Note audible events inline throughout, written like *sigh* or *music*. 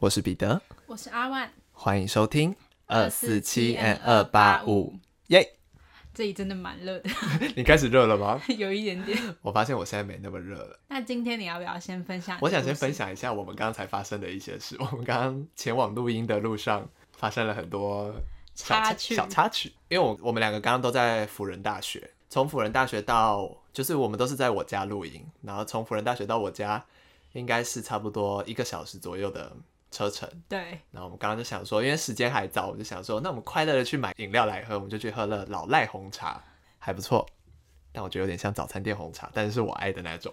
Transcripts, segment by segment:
我是彼得，我是阿万，欢迎收听二四七 and 二八五，耶！这里真的蛮热的，*laughs* 你开始热了吗？*laughs* 有一点点。我发现我现在没那么热了。那今天你要不要先分享？我想先分享一下我们刚才发生的一些事。我们刚刚前往录音的路上发生了很多插曲，小插曲。因为我我们两个刚刚都在辅仁大学，从辅仁大学到就是我们都是在我家录音，然后从辅仁大学到我家应该是差不多一个小时左右的。车程对，然后我们刚刚就想说，因为时间还早，我们就想说，那我们快乐的去买饮料来喝，我们就去喝了老赖红茶，还不错，但我觉得有点像早餐店红茶，但是是我爱的那种。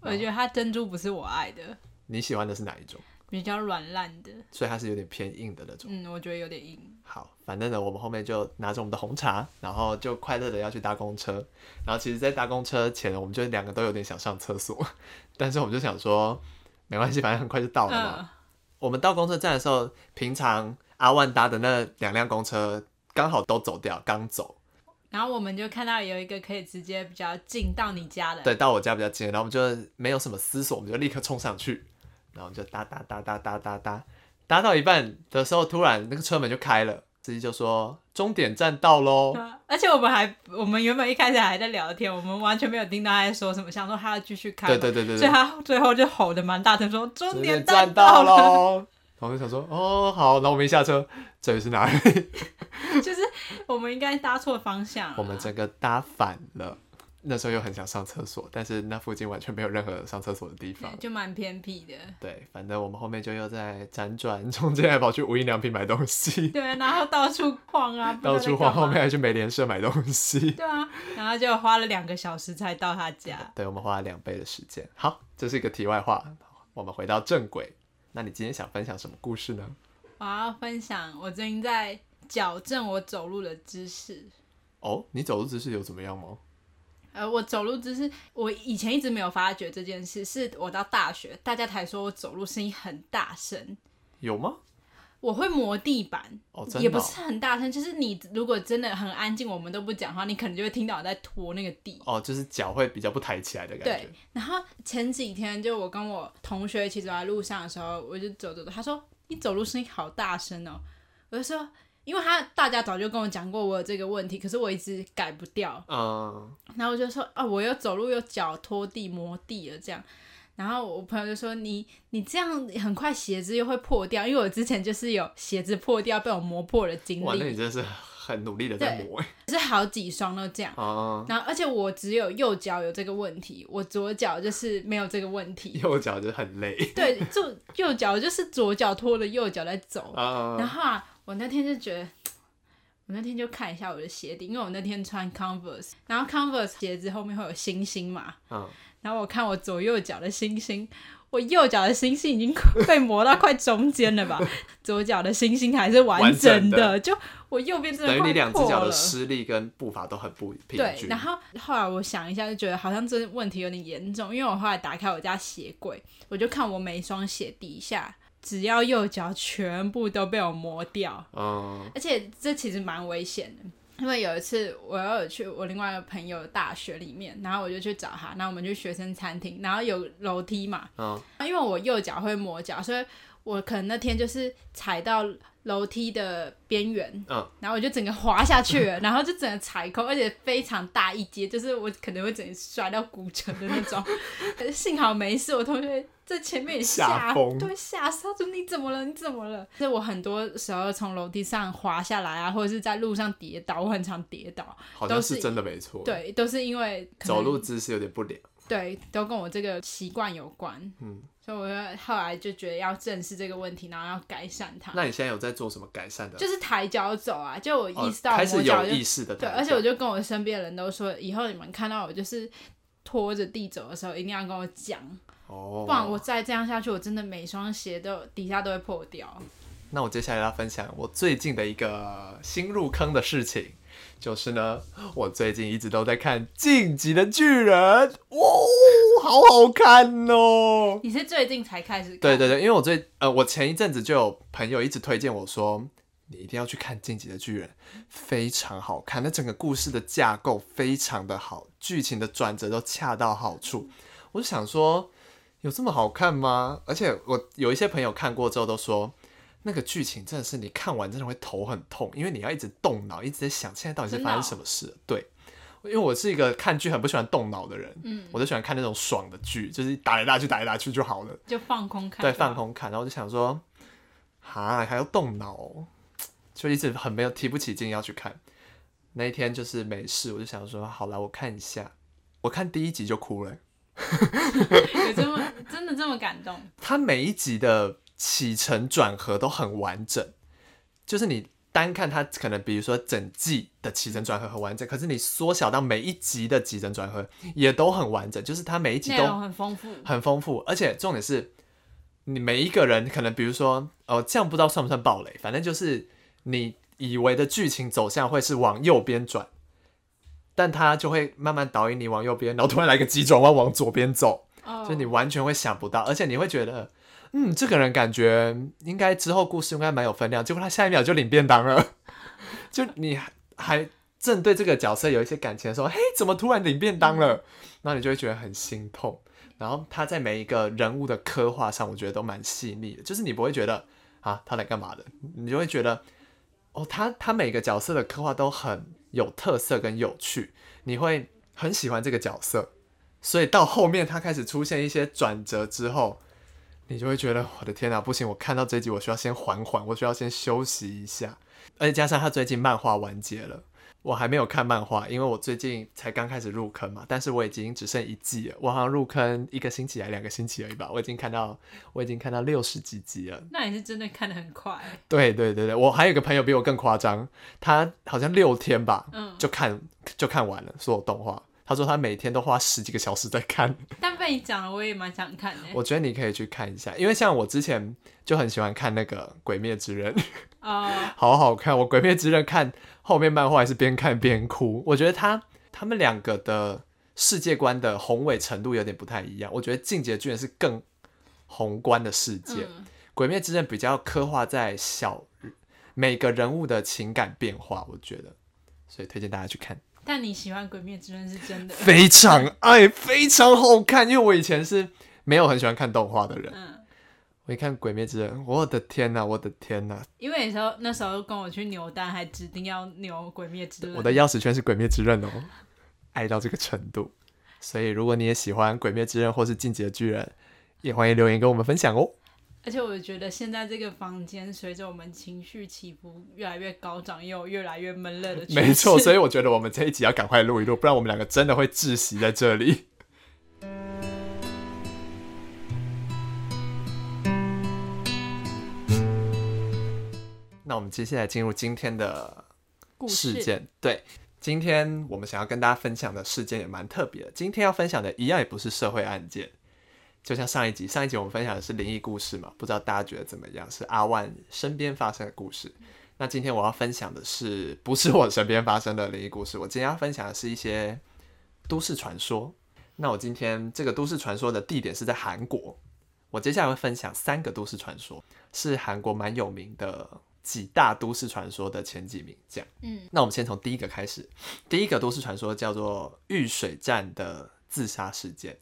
我觉得它珍珠不是我爱的。你喜欢的是哪一种？比较软烂的，所以它是有点偏硬的那种。嗯，我觉得有点硬。好，反正呢，我们后面就拿着我们的红茶，然后就快乐的要去搭公车。然后其实，在搭公车前，我们就两个都有点想上厕所，*laughs* 但是我们就想说，没关系，反正很快就到了嘛。嗯我们到公车站的时候，平常阿万搭的那两辆公车刚好都走掉，刚走。然后我们就看到有一个可以直接比较近到你家的，对，到我家比较近。然后我们就没有什么思索，我们就立刻冲上去，然后就搭搭搭搭搭搭搭，搭到一半的时候，突然那个车门就开了。司机就说：“终点站到喽！”而且我们还，我们原本一开始还在聊天，我们完全没有听到他在说什么，想说他要继续开。对对对对，所以他最后就吼的蛮大声，说：“终点站到喽！”然后就想说：“哦，好。”然后我们一下车，这里是哪里？*laughs* 就是我们应该搭错方向，我们整个搭反了。那时候又很想上厕所，但是那附近完全没有任何上厕所的地方，*laughs* 就蛮偏僻的。对，反正我们后面就又在辗转，中间还跑去无印良品买东西。*laughs* 对，然后到处晃啊，*laughs* 到处晃，后面还去美廉社买东西。对啊，然后就花了两个小时才到他家。对，我们花了两倍的时间。好，这是一个题外话，我们回到正轨。那你今天想分享什么故事呢？我要分享我最近在矫正我走路的姿势。哦，你走路姿势有怎么样吗？呃，我走路姿势，我以前一直没有发觉这件事，是我到大学，大家才说我走路声音很大声。有吗？我会磨地板，也不是很大声，就是你如果真的很安静，我们都不讲话，你可能就会听到我在拖那个地。哦，就是脚会比较不抬起来的感觉。对。然后前几天就我跟我同学一起走在路上的时候，我就走走走，他说你走路声音好大声哦，我就说。因为他大家早就跟我讲过我有这个问题，可是我一直改不掉。嗯，然后我就说啊，我又走路又脚拖地磨地了这样。然后我朋友就说你你这样很快鞋子又会破掉，因为我之前就是有鞋子破掉被我磨破的经历。哇，那你真是很努力的在磨。是好几双都这样。嗯，然后而且我只有右脚有这个问题，我左脚就是没有这个问题。*laughs* 右脚就很累。对，就右脚就是左脚拖着右脚在走。嗯，然后啊。我那天就觉得，*tsk* 我那天就看一下我的鞋底，因为我那天穿 Converse，然后 Converse 鞋子后面会有星星嘛，嗯，然后我看我左右脚的星星，我右脚的星星已经被磨到快中间了吧，*laughs* 左脚的星星还是完整的，整的就我右边真的。等于你两只脚的施力跟步伐都很不平均。对，然后后来我想一下，就觉得好像这问题有点严重，因为我后来打开我家鞋柜，我就看我每一双鞋底下。只要右脚全部都被我磨掉，嗯，而且这其实蛮危险的，因为有一次我要有去我另外一个朋友的大学里面，然后我就去找他，然后我们去学生餐厅，然后有楼梯嘛，嗯，因为我右脚会磨脚，所以我可能那天就是踩到。楼梯的边缘，嗯，然后我就整个滑下去了，然后就整个踩空，而且非常大一阶，就是我可能会整个摔到骨折的那种。可 *laughs* 是幸好没事，我同学在前面也吓疯，对，吓死，他说你怎么了？你怎么了？所以我很多时候从楼梯上滑下来啊，或者是在路上跌倒，我很常跌倒，好像是真的没错。对，都是因为走路姿势有点不良。对，都跟我这个习惯有关。嗯。所以我就后来就觉得要正视这个问题，然后要改善它。那你现在有在做什么改善的？就是抬脚走啊，就我意识到我开始有意识的。对，而且我就跟我身边的人都说，以后你们看到我就是拖着地走的时候，一定要跟我讲哦，不然我再这样下去，我真的每双鞋都底下都会破掉。那我接下来要分享我最近的一个新入坑的事情。就是呢，我最近一直都在看《进击的巨人》，哇，好好看哦！你是最近才开始看？对对对，因为我最呃，我前一阵子就有朋友一直推荐我说，你一定要去看《进击的巨人》，非常好看，那整个故事的架构非常的好，剧情的转折都恰到好处。我就想说，有这么好看吗？而且我有一些朋友看过之后都说，那个剧情真的是你看完真的会头很痛，因为你要一直动脑，一直在想现在到底是发生什么事。对，因为我是一个看剧很不喜欢动脑的人，嗯，我就喜欢看那种爽的剧，就是打来打去，打来打去就好了，就放空看。对，放空看。然后我就想说，哈，还要动脑，就一直很没有提不起劲要去看。那一天就是没事，我就想说，好了，我看一下。我看第一集就哭了。*laughs* 有这么真的这么感动？他每一集的起承转合都很完整，就是你单看它可能，比如说整季的起承转合很完整，可是你缩小到每一集的起承转合也都很完整，就是它每一集都很丰富，很丰富。而且重点是，你每一个人可能，比如说哦，这样不知道算不算暴雷，反正就是你以为的剧情走向会是往右边转。但他就会慢慢导引你往右边，然后突然来个急转弯往左边走，oh. 就你完全会想不到，而且你会觉得，嗯，这个人感觉应该之后故事应该蛮有分量，结果他下一秒就领便当了，*laughs* 就你还正对这个角色有一些感情的时候，嘿，怎么突然领便当了？那你就会觉得很心痛。然后他在每一个人物的刻画上，我觉得都蛮细腻的，就是你不会觉得啊他来干嘛的，你就会觉得哦，他他每个角色的刻画都很。有特色跟有趣，你会很喜欢这个角色，所以到后面他开始出现一些转折之后，你就会觉得我的天哪，不行！我看到这集，我需要先缓缓，我需要先休息一下，而且加上他最近漫画完结了。我还没有看漫画，因为我最近才刚开始入坑嘛。但是我已经只剩一季了，我好像入坑一个星期还两个星期而已吧。我已经看到，我已经看到六十几集了。那你是真的看得很快。对对对对，我还有个朋友比我更夸张，他好像六天吧，嗯，就看就看完了所有动画。他说他每天都花十几个小时在看。但被你讲了，我也蛮想看的。我觉得你可以去看一下，因为像我之前就很喜欢看那个《鬼灭之刃》。哦，*laughs* 好好看！我《鬼灭之刃》看后面漫画还是边看边哭。我觉得他他们两个的世界观的宏伟程度有点不太一样。我觉得《进击的巨人》是更宏观的世界，嗯，《鬼灭之刃》比较刻画在小每个人物的情感变化。我觉得，所以推荐大家去看。但你喜欢《鬼灭之刃》是真的？非常爱，非常好看。因为我以前是没有很喜欢看动画的人。嗯我一看《鬼灭之刃》，我的天呐，我的天呐！因为那时候那时候跟我去扭蛋，还指定要扭《鬼灭之刃》。我的钥匙圈是《鬼灭之刃》哦，爱到这个程度。所以如果你也喜欢《鬼灭之刃》或是《进击的巨人》，也欢迎留言跟我们分享哦。而且我觉得现在这个房间随着我们情绪起伏越来越高涨，又越来越闷热的。*laughs* 没错，所以我觉得我们这一集要赶快录一录，不然我们两个真的会窒息在这里。*laughs* 那我们接下来进入今天的事件。对，今天我们想要跟大家分享的事件也蛮特别的。今天要分享的一样也不是社会案件，就像上一集，上一集我们分享的是灵异故事嘛，不知道大家觉得怎么样？是阿万身边发生的故事。那今天我要分享的是，不是我身边发生的灵异故事？我今天要分享的是一些都市传说。那我今天这个都市传说的地点是在韩国。我接下来会分享三个都市传说，是韩国蛮有名的。几大都市传说的前几名，这样。嗯，那我们先从第一个开始。第一个都市传说叫做玉水站的自杀事件。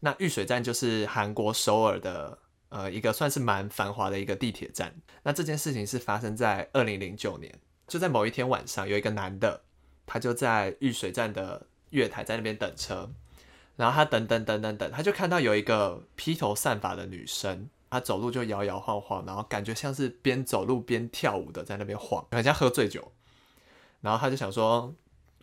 那玉水站就是韩国首尔的呃一个算是蛮繁华的一个地铁站。那这件事情是发生在二零零九年，就在某一天晚上，有一个男的，他就在玉水站的月台在那边等车，然后他等等等等等，他就看到有一个披头散发的女生。他走路就摇摇晃晃，然后感觉像是边走路边跳舞的，在那边晃，好像喝醉酒。然后他就想说，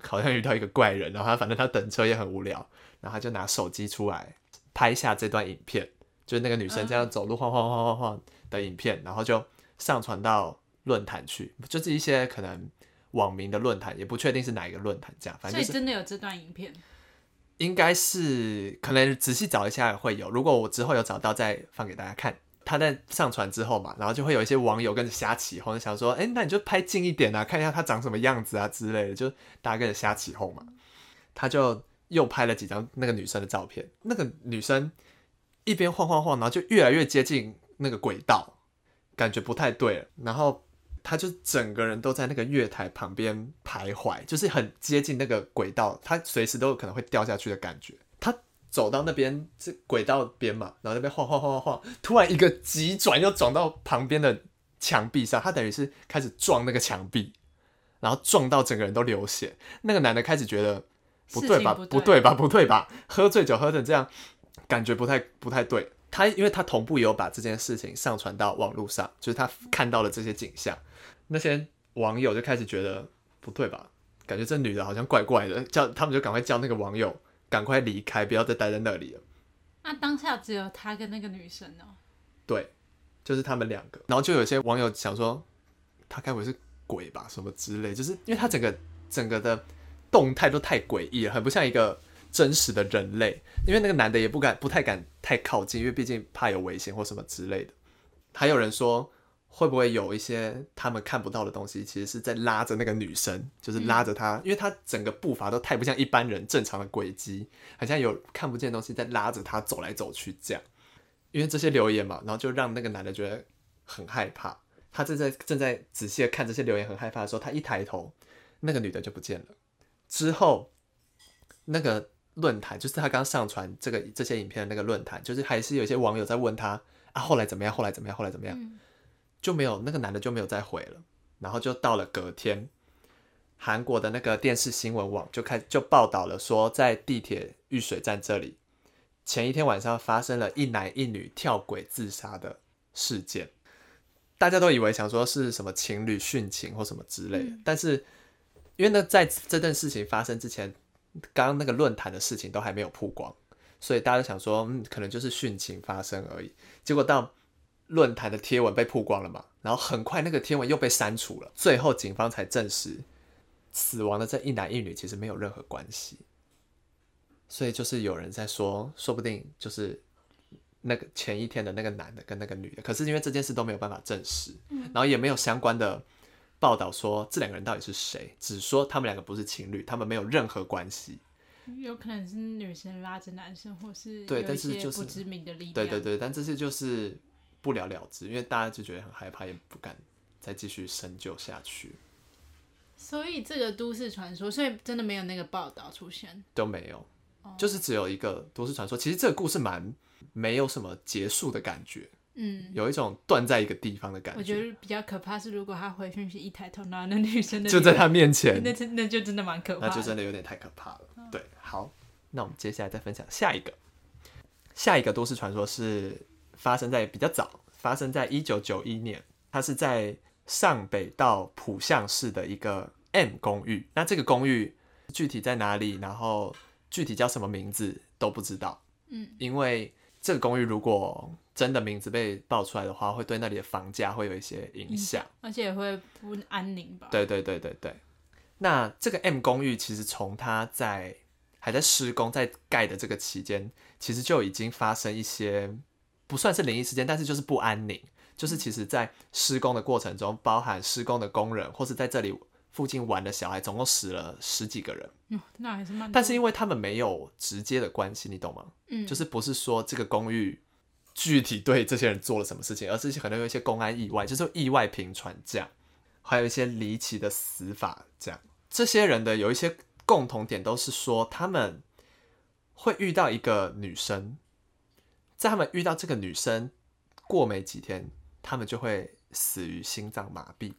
好像遇到一个怪人。然后他反正他等车也很无聊，然后他就拿手机出来拍下这段影片，就是那个女生这样走路晃晃晃晃晃的影片，然后就上传到论坛去，就是一些可能网民的论坛，也不确定是哪一个论坛这样。反正、就是、所以真的有这段影片。应该是可能仔细找一下会有，如果我之后有找到再放给大家看。他在上传之后嘛，然后就会有一些网友跟着瞎起哄，想说：“哎、欸，那你就拍近一点啊，看一下他长什么样子啊之类的。”就大家跟着瞎起哄嘛。他就又拍了几张那个女生的照片，那个女生一边晃晃晃，然后就越来越接近那个轨道，感觉不太对了。然后他就整个人都在那个月台旁边徘徊，就是很接近那个轨道，他随时都有可能会掉下去的感觉。他走到那边是轨道边嘛，然后那边晃晃晃晃晃，突然一个急转又转到旁边的墙壁上，他等于是开始撞那个墙壁，然后撞到整个人都流血。那个男的开始觉得不对吧，不对，吧，不对吧，喝醉酒喝成这样，感觉不太不太对。他因为他同步有把这件事情上传到网络上，就是他看到了这些景象，那些网友就开始觉得不对吧，感觉这女的好像怪怪的，叫他们就赶快叫那个网友赶快离开，不要再待在那里了。那当下只有他跟那个女生哦？对，就是他们两个。然后就有些网友想说，他该不会是鬼吧，什么之类，就是因为他整个整个的动态都太诡异了，很不像一个。真实的人类，因为那个男的也不敢、不太敢太靠近，因为毕竟怕有危险或什么之类的。还有人说，会不会有一些他们看不到的东西，其实是在拉着那个女生，就是拉着她，因为她整个步伐都太不像一般人正常的轨迹，好像有看不见东西在拉着她走来走去这样。因为这些留言嘛，然后就让那个男的觉得很害怕。他正在正在仔细的看这些留言，很害怕的时候，他一抬头，那个女的就不见了。之后，那个。论坛就是他刚上传这个这些影片的那个论坛，就是还是有一些网友在问他啊，后来怎么样？后来怎么样？后来怎么样？嗯、就没有那个男的就没有再回了。然后就到了隔天，韩国的那个电视新闻网就开就报道了说，在地铁玉水站这里，前一天晚上发生了一男一女跳轨自杀的事件。大家都以为想说是什么情侣殉情或什么之类的，嗯、但是因为呢，在这件事情发生之前。刚刚那个论坛的事情都还没有曝光，所以大家都想说，嗯，可能就是殉情发生而已。结果到论坛的贴文被曝光了嘛，然后很快那个贴文又被删除了。最后警方才证实，死亡的这一男一女其实没有任何关系。所以就是有人在说，说不定就是那个前一天的那个男的跟那个女的，可是因为这件事都没有办法证实，然后也没有相关的。报道说这两个人到底是谁？只说他们两个不是情侣，他们没有任何关系。有可能是女生拉着男生，或是对，但是就是不知名的力量。对对对，但这些就是不了了之，因为大家就觉得很害怕，也不敢再继续深究下去。所以这个都市传说，所以真的没有那个报道出现，都没有，就是只有一个都市传说。其实这个故事蛮没有什么结束的感觉。嗯，有一种断在一个地方的感觉。我觉得比较可怕是，如果他回讯息一抬头，然后那女生的 *laughs* 就在他面前，那那就真的蛮可怕。那就真的有点太可怕了。哦、对，好，那我们接下来再分享下一个。下一个都市传说是发生在比较早，发生在一九九一年，它是在上北道浦项市的一个 M 公寓。那这个公寓具体在哪里，然后具体叫什么名字都不知道。嗯，因为这个公寓如果真的名字被爆出来的话，会对那里的房价会有一些影响，而且也会不安宁吧？对对对对对。那这个 M 公寓其实从它在还在施工、在盖的这个期间，其实就已经发生一些不算是灵异事件，但是就是不安宁。就是其实在施工的过程中，包含施工的工人或是在这里附近玩的小孩，总共死了十几个人。嗯，那还是蛮。但是因为他们没有直接的关系，你懂吗？嗯，就是不是说这个公寓。具体对这些人做了什么事情，而是可能有一些公安意外，就是意外频传这样，还有一些离奇的死法这样。这些人的有一些共同点，都是说他们会遇到一个女生，在他们遇到这个女生过没几天，他们就会死于心脏麻痹，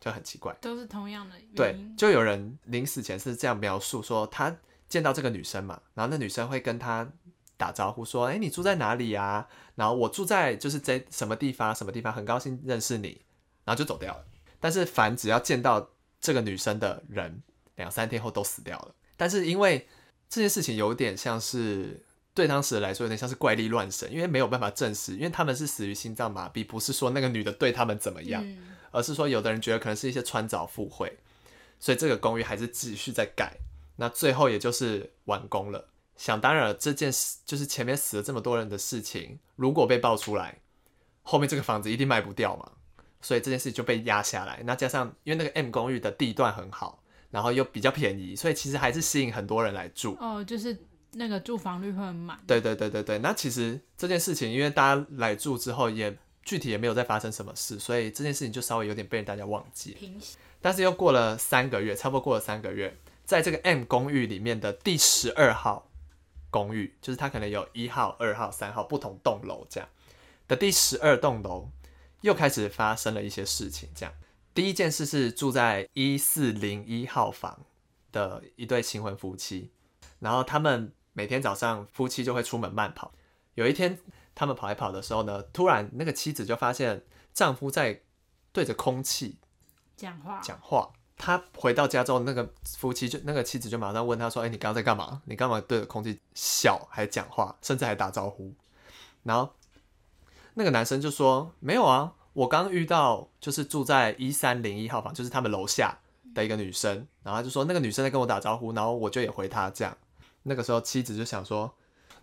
就很奇怪。都是同样的。对，就有人临死前是这样描述说，他见到这个女生嘛，然后那女生会跟他。打招呼说：“哎，你住在哪里呀？”然后我住在就是在什么地方，什么地方，很高兴认识你，然后就走掉了。但是凡只要见到这个女生的人，两三天后都死掉了。但是因为这件事情有点像是对当时来说有点像是怪力乱神，因为没有办法证实，因为他们是死于心脏麻痹，不是说那个女的对他们怎么样，嗯、而是说有的人觉得可能是一些穿凿附会，所以这个公寓还是继续在改，那最后也就是完工了。想当然了，这件事就是前面死了这么多人的事情，如果被爆出来，后面这个房子一定卖不掉嘛，所以这件事就被压下来。那加上因为那个 M 公寓的地段很好，然后又比较便宜，所以其实还是吸引很多人来住。哦，就是那个住房率会很满。对对对对对。那其实这件事情，因为大家来住之后，也具体也没有再发生什么事，所以这件事情就稍微有点被大家忘记。平息。但是又过了三个月，差不多过了三个月，在这个 M 公寓里面的第十二号。公寓，就是它可能有一号、二号、三号不同栋楼这样的第十二栋楼，又开始发生了一些事情。这样，第一件事是住在一四零一号房的一对新婚夫妻，然后他们每天早上夫妻就会出门慢跑。有一天，他们跑来跑的时候呢，突然那个妻子就发现丈夫在对着空气讲话讲话。他回到家之后，那个夫妻就那个妻子就马上问他说：“哎、你刚刚在干嘛？你干嘛对着空气笑，还讲话，甚至还打招呼？”然后那个男生就说：“没有啊，我刚遇到就是住在一三零一号房，就是他们楼下的一个女生。”然后他就说：“那个女生在跟我打招呼，然后我就也回她这样。”那个时候妻子就想说：“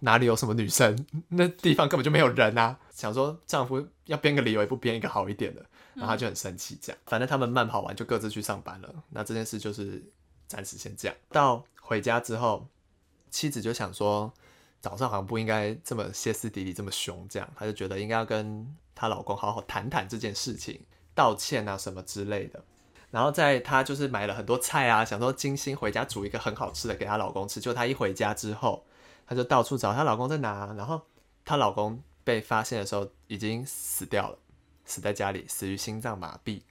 哪里有什么女生？那地方根本就没有人啊！”想说丈夫要编个理由，也不编一个好一点的。然后他就很生气，这样，反正他们慢跑完就各自去上班了。那这件事就是暂时先这样。到回家之后，妻子就想说，早上好像不应该这么歇斯底里，这么凶，这样，她就觉得应该要跟她老公好好谈谈这件事情，道歉啊什么之类的。然后在她就是买了很多菜啊，想说精心回家煮一个很好吃的给她老公吃。就她一回家之后，她就到处找她老公在哪，然后她老公被发现的时候已经死掉了。死在家里，死于心脏麻痹。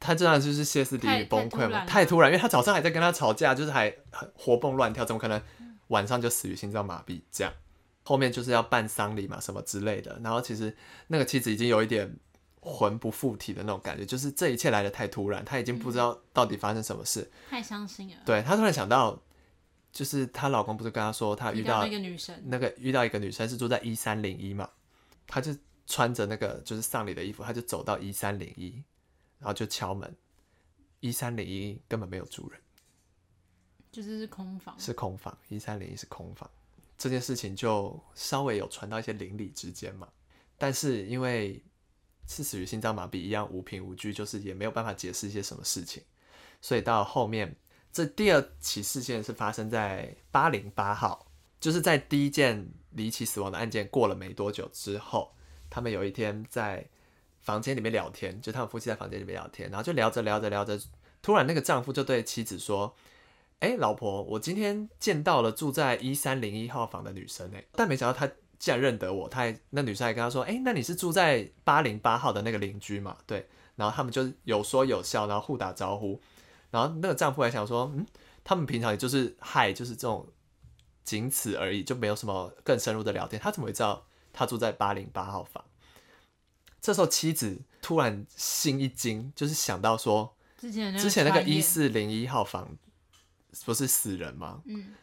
他这样就是歇斯底里崩溃嘛？太突然，因为他早上还在跟他吵架，就是还很活蹦乱跳，怎么可能晚上就死于心脏麻痹？这样后面就是要办丧礼嘛，什么之类的。然后其实那个妻子已经有一点魂不附体的那种感觉，就是这一切来的太突然，他已经不知道到底发生什么事，太伤心了。对，他突然想到，就是她老公不是跟她说，他遇到一个女生，那个遇到一个女生是住在一三零一嘛，他就。穿着那个就是丧礼的衣服，他就走到一三零一，然后就敲门。一三零一根本没有住人，就是是空房，是空房。一三零一是空房，这件事情就稍微有传到一些邻里之间嘛。但是因为是死于心脏麻痹，一样无凭无据，就是也没有办法解释一些什么事情。所以到后面，这第二起事件是发生在八零八号，就是在第一件离奇死亡的案件过了没多久之后。他们有一天在房间里面聊天，就他们夫妻在房间里面聊天，然后就聊着聊着聊着，突然那个丈夫就对妻子说：“哎、老婆，我今天见到了住在一三零一号房的女生哎，但没想到她竟然认得我，她还那女生还跟他说：哎、那你是住在八零八号的那个邻居嘛？对，然后他们就有说有笑，然后互打招呼，然后那个丈夫还想说：嗯，他们平常也就是嗨，就是这种仅此而已，就没有什么更深入的聊天，他怎么会知道？”他住在八零八号房，这时候妻子突然心一惊，就是想到说，之前那个一四零一号房不是死人吗？嗯，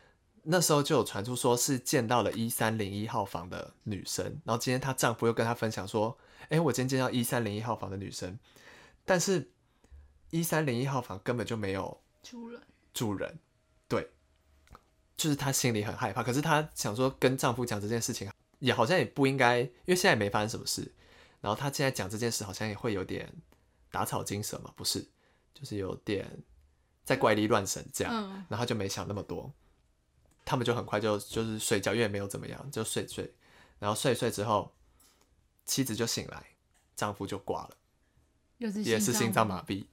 那时候就有传出说是见到了一三零一号房的女生，然后今天她丈夫又跟她分享说，哎，我今天见到一三零一号房的女生，但是一三零一号房根本就没有住人，住人，对，就是她心里很害怕，可是她想说跟丈夫讲这件事情。也好像也不应该，因为现在也没发生什么事。然后她现在讲这件事，好像也会有点打草惊蛇嘛，不是？就是有点在怪力乱神这样。嗯、然后他就没想那么多，他们就很快就就是睡觉，因为也没有怎么样，就睡睡。然后睡睡之后，妻子就醒来，丈夫就挂了，也是心脏麻痹。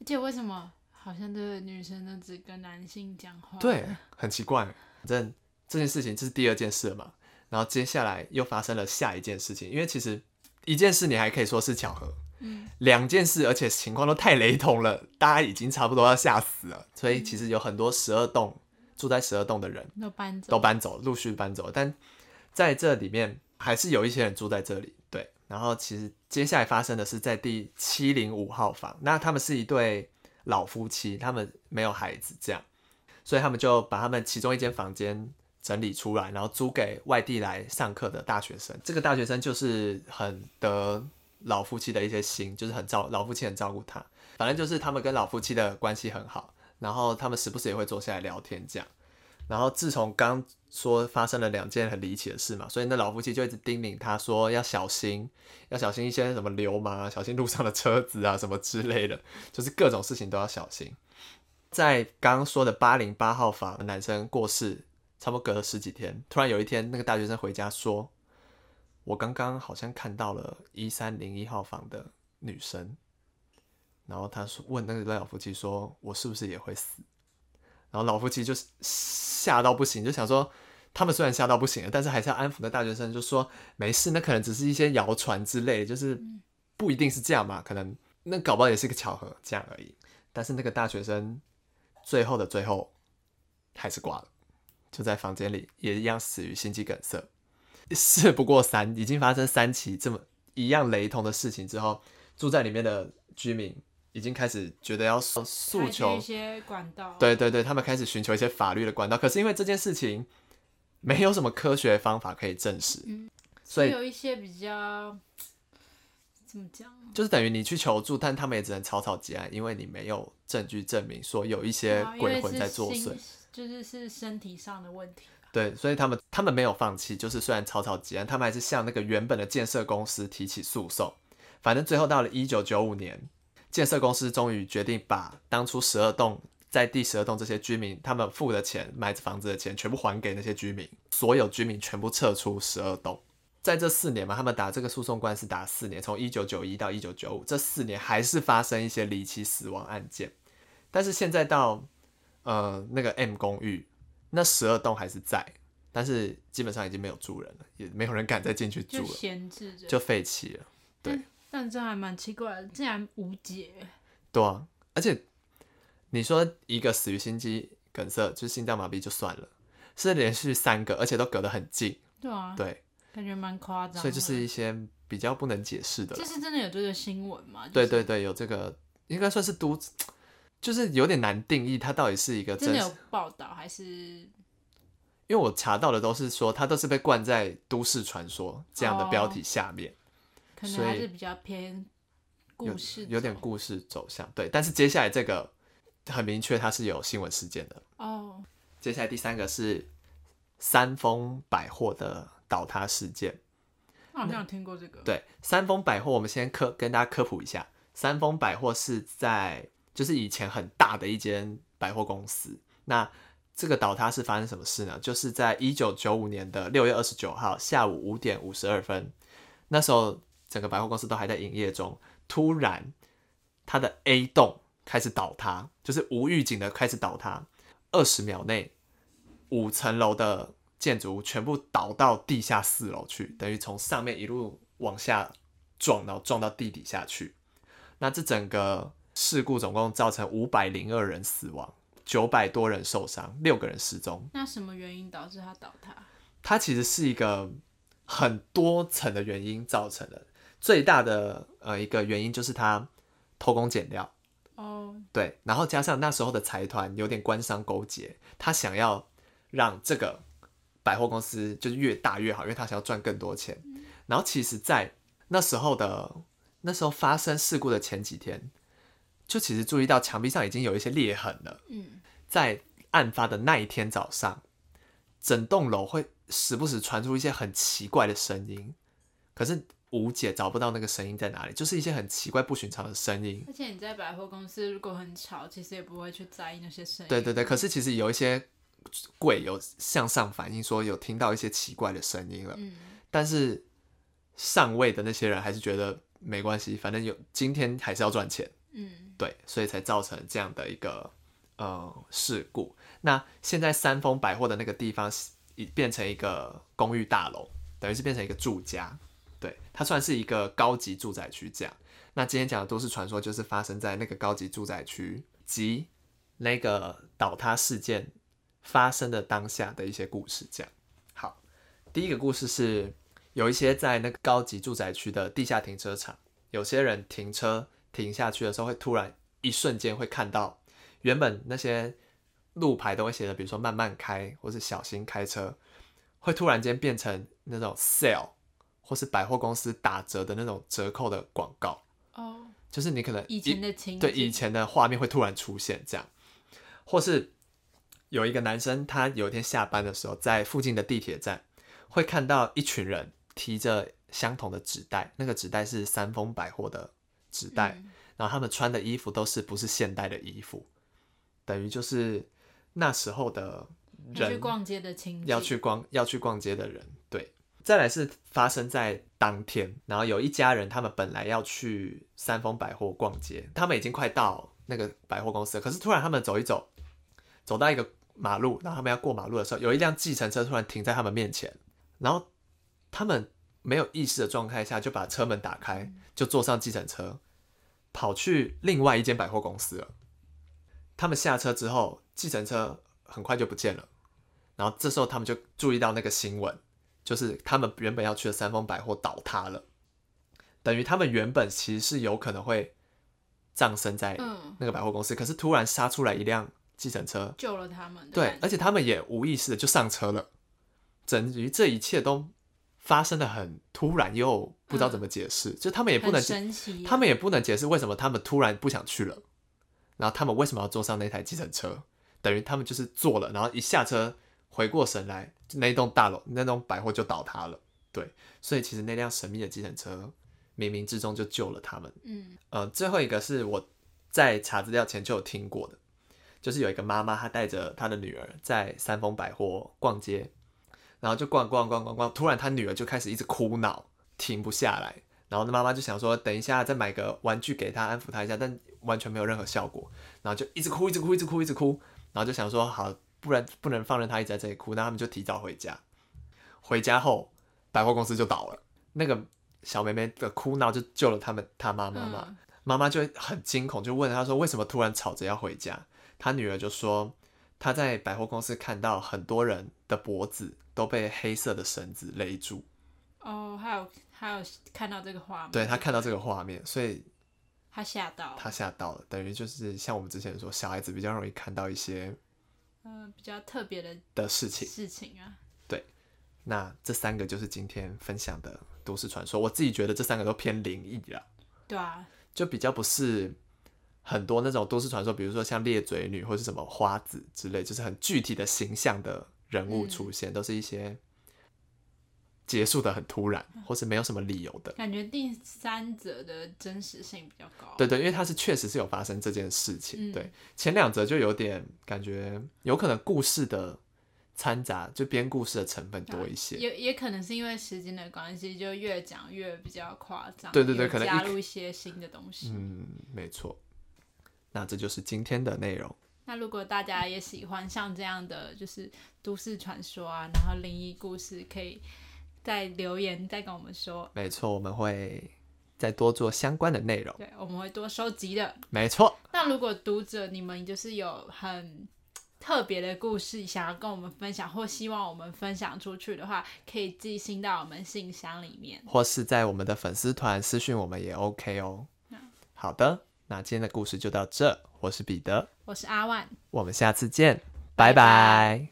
而且为什么好像这个女生都只跟男性讲话？对，很奇怪，反正这件事情这是第二件事了嘛。然后接下来又发生了下一件事情，因为其实一件事你还可以说是巧合，嗯，两件事而且情况都太雷同了，大家已经差不多要吓死了。所以其实有很多十二栋住在十二栋的人都搬走，都搬走，陆续搬走。但在这里面还是有一些人住在这里，对。然后其实接下来发生的是在第七零五号房，那他们是一对老夫妻，他们没有孩子，这样，所以他们就把他们其中一间房间。整理出来，然后租给外地来上课的大学生。这个大学生就是很得老夫妻的一些心，就是很照老夫妻很照顾他。反正就是他们跟老夫妻的关系很好，然后他们时不时也会坐下来聊天这样。然后自从刚说发生了两件很离奇的事嘛，所以那老夫妻就一直叮咛他说要小心，要小心一些什么流氓啊，小心路上的车子啊什么之类的，就是各种事情都要小心。在刚刚说的八零八号房男生过世。差不多隔了十几天，突然有一天，那个大学生回家说：“我刚刚好像看到了一三零一号房的女生。”然后他说：“问那个老夫妻说，我是不是也会死？”然后老夫妻就是吓到不行，就想说他们虽然吓到不行了，但是还是要安抚那大学生，就说没事，那可能只是一些谣传之类，就是不一定是这样嘛，可能那搞不好也是一个巧合这样而已。但是那个大学生最后的最后还是挂了，就在房间里也一样死于心肌梗塞。事不过三，已经发生三起这么一样雷同的事情之后，住在里面的居民已经开始觉得要诉求一些管道。对对对，他们开始寻求一些法律的管道。可是因为这件事情没有什么科学方法可以证实，嗯，所以有一些比较怎么讲，就是等于你去求助，但他们也只能草草结案，因为你没有证据证明说有一些鬼魂在作祟，就是是身体上的问题。对，所以他们他们没有放弃，就是虽然草草结案，他们还是向那个原本的建设公司提起诉讼。反正最后到了一九九五年，建设公司终于决定把当初十二栋在第十二栋这些居民他们付的钱买房子的钱全部还给那些居民，所有居民全部撤出十二栋。在这四年嘛，他们打这个诉讼官司打四年，从一九九一到一九九五这四年还是发生一些离奇死亡案件。但是现在到呃那个 M 公寓。那十二栋还是在，但是基本上已经没有住人了，也没有人敢再进去住了，就闲置着，就废弃了。对，但这还蛮奇怪的，竟然无解。对啊，而且你说一个死于心肌梗塞，就是心脏麻痹就算了，是连续三个，而且都隔得很近。对啊，对，感觉蛮夸张。所以就是一些比较不能解释的。这是真的有这个新闻吗？对对对，有这个，应该算是都。就是有点难定义，它到底是一个真，真的有报道还是？因为我查到的都是说，它都是被冠在都市传说这样的标题下面，哦、可能还是比较偏故事有，有点故事走向。对，但是接下来这个很明确，它是有新闻事件的哦。接下来第三个是三丰百货的倒塌事件，我好像有听过这个。对，三丰百货，我们先科跟大家科普一下，三丰百货是在。就是以前很大的一间百货公司，那这个倒塌是发生什么事呢？就是在一九九五年的六月二十九号下午五点五十二分，那时候整个百货公司都还在营业中，突然它的 A 栋开始倒塌，就是无预警的开始倒塌，二十秒内五层楼的建筑物全部倒到地下四楼去，等于从上面一路往下撞，然后撞到地底下去，那这整个。事故总共造成五百零二人死亡，九百多人受伤，六个人失踪。那什么原因导致它倒塌？它其实是一个很多层的原因造成的。最大的呃一个原因就是他偷工减料。哦。对，然后加上那时候的财团有点官商勾结，他想要让这个百货公司就是越大越好，因为他想要赚更多钱。嗯。然后其实，在那时候的那时候发生事故的前几天。就其实注意到墙壁上已经有一些裂痕了。嗯，在案发的那一天早上，整栋楼会时不时传出一些很奇怪的声音，可是无解，找不到那个声音在哪里，就是一些很奇怪不寻常的声音。而且你在百货公司如果很吵，其实也不会去在意那些声音。对对对，可是其实有一些柜有向上反映说有听到一些奇怪的声音了。嗯，但是上位的那些人还是觉得没关系，反正有今天还是要赚钱。嗯。对，所以才造成这样的一个呃事故。那现在三丰百货的那个地方已变成一个公寓大楼，等于是变成一个住家。对，它算是一个高级住宅区这样。那今天讲的都市传说，就是发生在那个高级住宅区及那个倒塌事件发生的当下的一些故事。这样，好，第一个故事是有一些在那个高级住宅区的地下停车场，有些人停车。停下去的时候，会突然一瞬间会看到，原本那些路牌都会写的，比如说慢慢开或是小心开车，会突然间变成那种 sale 或是百货公司打折的那种折扣的广告。哦，就是你可能以前的情对以前的画面会突然出现这样，或是有一个男生，他有一天下班的时候，在附近的地铁站会看到一群人提着相同的纸袋，那个纸袋是三丰百货的。纸袋，然后他们穿的衣服都是不是现代的衣服，等于就是那时候的人要去逛街的情要去逛要去逛街的人，对。再来是发生在当天，然后有一家人，他们本来要去三丰百货逛街，他们已经快到那个百货公司了，可是突然他们走一走，走到一个马路，然后他们要过马路的时候，有一辆计程车突然停在他们面前，然后他们没有意识的状态下就把车门打开，就坐上计程车，跑去另外一间百货公司了。他们下车之后，计程车很快就不见了。然后这时候他们就注意到那个新闻，就是他们原本要去的三丰百货倒塌了，等于他们原本其实是有可能会葬身在那个百货公司，可是突然杀出来一辆计程车救了他们。对，而且他们也无意识的就上车了，等于这一切都发生的很突然，又不知道怎么解释，就他们也不能，他们也不能解释为什么他们突然不想去了，然后他们为什么要坐上那台计程车，等于他们就是坐了，然后一下车。回过神来，那一栋大楼、那栋百货就倒塌了。对，所以其实那辆神秘的计程车冥冥之中就救了他们。嗯，呃，最后一个是我在查资料前就有听过的，就是有一个妈妈，她带着她的女儿在三丰百货逛街，然后就逛逛逛逛逛，突然她女儿就开始一直哭闹，停不下来。然后那妈妈就想说，等一下再买个玩具给她安抚她一下，但完全没有任何效果。然后就一直哭，一直哭，一直哭，一直哭。然后就想说，好。*laughs* 不然不能放任他一直在这里哭，那他们就提早回家。回家后，百货公司就倒了。那个小妹妹的哭闹就救了他们，他妈妈嘛。妈妈就很惊恐，就问他说：“为什么突然吵着要回家？”他女儿就说：“她在百货公司看到很多人的脖子都被黑色的绳子勒住。”哦，还有还有看到这个画面。对，他看到这个画面，所以他吓到，他吓到了。等于就是像我们之前说，小孩子比较容易看到一些。嗯、呃，比较特别的的事情事情啊，对，那这三个就是今天分享的都市传说。我自己觉得这三个都偏灵异了，对啊，就比较不是很多那种都市传说，比如说像裂嘴女或是什么花子之类，就是很具体的形象的人物出现，嗯、都是一些。结束的很突然，或是没有什么理由的。感觉第三者的真实性比较高。对对，因为它是确实是有发生这件事情。嗯、对，前两则就有点感觉有可能故事的掺杂，就编故事的成分多一些。也也可能是因为时间的关系，就越讲越比较夸张。对对对，可能加入一些新的东西。嗯，没错。那这就是今天的内容。那如果大家也喜欢像这样的就是都市传说啊，然后灵异故事，可以。再留言再跟我们说，没错，我们会再多做相关的内容。对，我们会多收集的。没错。那如果读者你们就是有很特别的故事想要跟我们分享，或希望我们分享出去的话，可以寄信到我们信箱里面，或是在我们的粉丝团私讯我们也 OK 哦。嗯、好的，那今天的故事就到这。我是彼得，我是阿万，我们下次见，拜拜。拜拜。